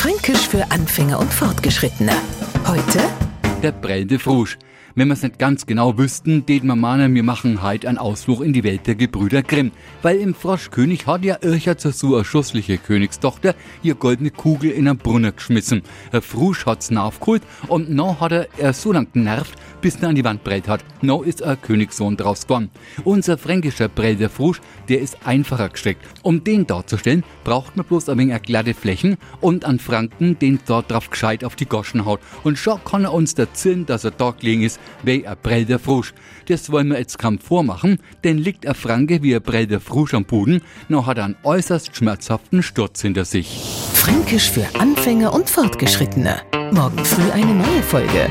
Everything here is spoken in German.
Fränkisch für Anfänger und Fortgeschrittene. Heute der brellende Frusch. Wenn wir es nicht ganz genau wüssten, den meinen, wir machen heute einen Ausflug in die Welt der Gebrüder Grimm. Weil im Froschkönig hat ja Ircher zur so schussliche Königstochter ihr goldene Kugel in einen Brunnen geschmissen. Der Frusch hat's nachgeholt und noch hat er, er so lang genervt, bis er an die Wand brellt hat. Noch ist ein Königssohn draus geworden. Unser fränkischer Brell Frusch, der ist einfacher gesteckt. Um den darzustellen, braucht man bloß ein wenig glatte Flächen und an Franken, den dort drauf gescheit auf die Goschen haut. Und schon kann er uns erzählen, dass er da gelegen ist, wie ein Brell der Frusch. Das wollen wir jetzt kaum vormachen, denn liegt ein Franke wie ein Brell der Frusch am Boden, noch hat er einen äußerst schmerzhaften Sturz hinter sich. Fränkisch für Anfänger und Fortgeschrittene. Morgen früh eine neue Folge.